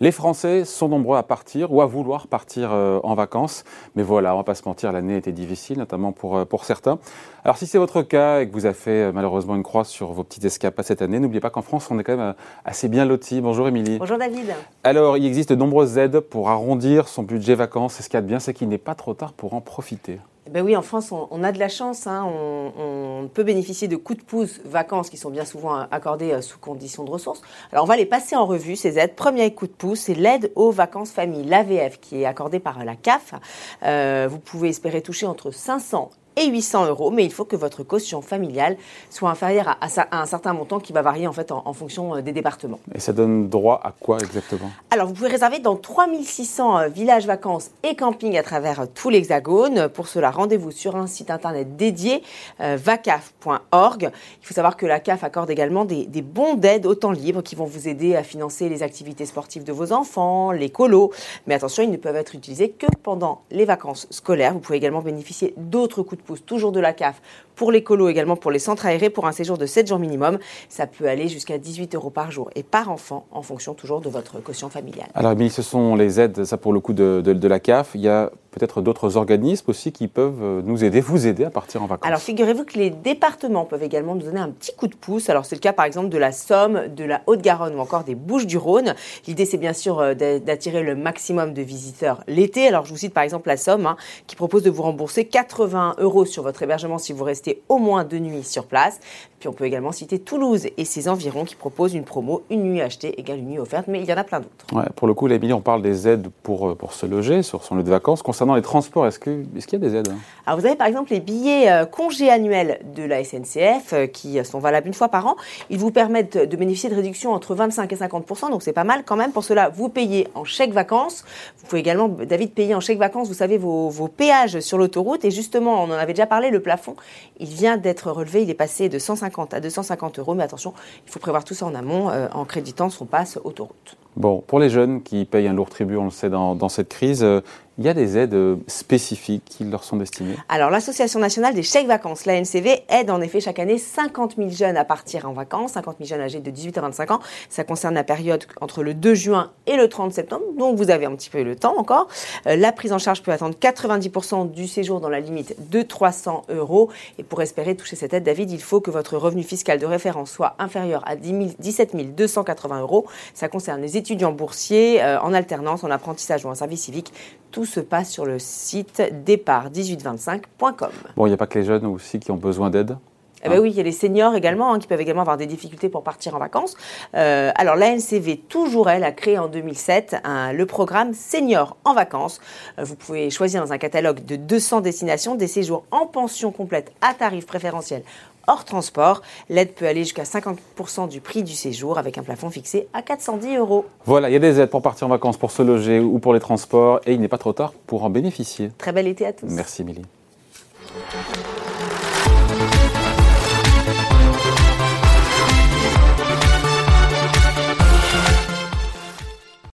Les Français sont nombreux à partir ou à vouloir partir euh, en vacances. Mais voilà, on va pas se mentir, l'année était difficile, notamment pour, euh, pour certains. Alors si c'est votre cas et que vous avez fait euh, malheureusement une croix sur vos petites escapades cette année, n'oubliez pas qu'en France, on est quand même assez bien lotis. Bonjour Émilie. Bonjour David. Alors, il existe de nombreuses aides pour arrondir son budget vacances. Et ce qu'il y a de bien, c'est qu'il n'est pas trop tard pour en profiter. Eh ben oui, en France, on, a de la chance. Hein. On, peut bénéficier de coups de pouce vacances qui sont bien souvent accordés euh, sous conditions de ressources. Alors, on va les passer en revue, ces aides. Premier coup de pouce, c'est l'aide aux vacances famille, l'AVF, qui est accordée par la CAF. Euh, vous pouvez espérer toucher entre 500 et 800 euros, mais il faut que votre caution familiale soit inférieure à, un certain montant qui va varier en fait en, fonction euh, des départements. Et ça donne droit à quoi exactement? Alors vous pouvez réserver dans 3600 euh, villages vacances et campings à travers euh, tout l'Hexagone. Pour cela, rendez-vous sur un site internet dédié, vacaf.org. Il faut savoir que la CAF accorde également des, bons d'aide au temps libre qui vont vous aider à financer les activités sportives de vos enfants, les colos. Mais attention, ils ne peuvent être utilisés que pendant les vacances scolaires. Vous pouvez également bénéficier d'autres coups de toujours de la CAF, pour les colos également, pour les centres aérés, pour un séjour de 7 jours minimum. Ça peut aller jusqu'à 18 euros par jour et par enfant, en fonction toujours de votre quotient familial. Alors, Émilie, ce sont les aides, ça pour le coup de, de la CAF. Il y a peut-être d'autres organismes aussi qui peuvent euh, nous aider, vous aider à partir en vacances. Alors figurez-vous que les départements peuvent également nous donner un petit coup de pouce. Alors c'est le cas par exemple de la Somme, de la Haute-Garonne ou encore des Bouches-du-Rhône. L'idée c'est bien sûr euh, d'attirer le maximum de visiteurs l'été. Alors je vous cite par exemple la Somme hein, qui propose de vous rembourser 80 euros sur votre hébergement si vous restez au moins deux nuits sur place. Puis on peut également citer Toulouse et ses environs qui proposent une promo, une nuit achetée égale une nuit offerte, mais il y en a plein d'autres. Ouais, pour le coup, Émilie, on parle des aides pour, euh, pour se loger sur son lieu de vacances. Concernant les transports, est-ce qu'il est y a des aides Alors vous avez par exemple les billets euh, congés annuels de la SNCF euh, qui sont valables une fois par an. Ils vous permettent de bénéficier de réductions entre 25 et 50% donc c'est pas mal quand même. Pour cela, vous payez en chèque vacances. Vous pouvez également, David, payer en chèque vacances, vous savez, vos, vos péages sur l'autoroute. Et justement, on en avait déjà parlé, le plafond, il vient d'être relevé, il est passé de 150 à 250 euros. Mais attention, il faut prévoir tout ça en amont euh, en créditant son passe autoroute. Bon, pour les jeunes qui payent un lourd tribut, on le sait dans, cette crise, euh, il y a des aides euh, spécifiques qui leur sont destinées Alors, l'Association nationale des chèques vacances, l'ANCV, aide en effet chaque année 50 000 jeunes à partir en vacances, 50 000 jeunes âgés de 18 à 25 ans. Ça concerne la période entre le 2 juin et le 30 septembre, donc vous avez un petit peu le temps encore. Euh, la prise en charge peut attendre 90% du séjour dans la limite de 300 euros. Et pour espérer toucher cette aide, David, il faut que votre revenu fiscal de référence soit inférieur à 10 17 280 euros. Ça concerne les étudiants boursiers euh, en alternance, en apprentissage ou en service civique. Tout se passe sur le site départ1825.com. Bon, il n'y a pas que les jeunes aussi qui ont besoin d'aide eh ben oui, il y a les seniors également hein, qui peuvent également avoir des difficultés pour partir en vacances. Euh, alors l'ANCV, toujours elle, a créé en 2007 le programme Seniors en vacances. Euh, vous pouvez choisir dans un catalogue de 200 destinations des séjours en pension complète à tarif préférentiel hors transport. L'aide peut aller jusqu'à 50% du prix du séjour avec un plafond fixé à 410 euros. Voilà, il y a des aides pour partir en vacances, pour se loger ou pour les transports et il n'est pas trop tard pour en bénéficier. Très bel été à tous. Merci Émilie.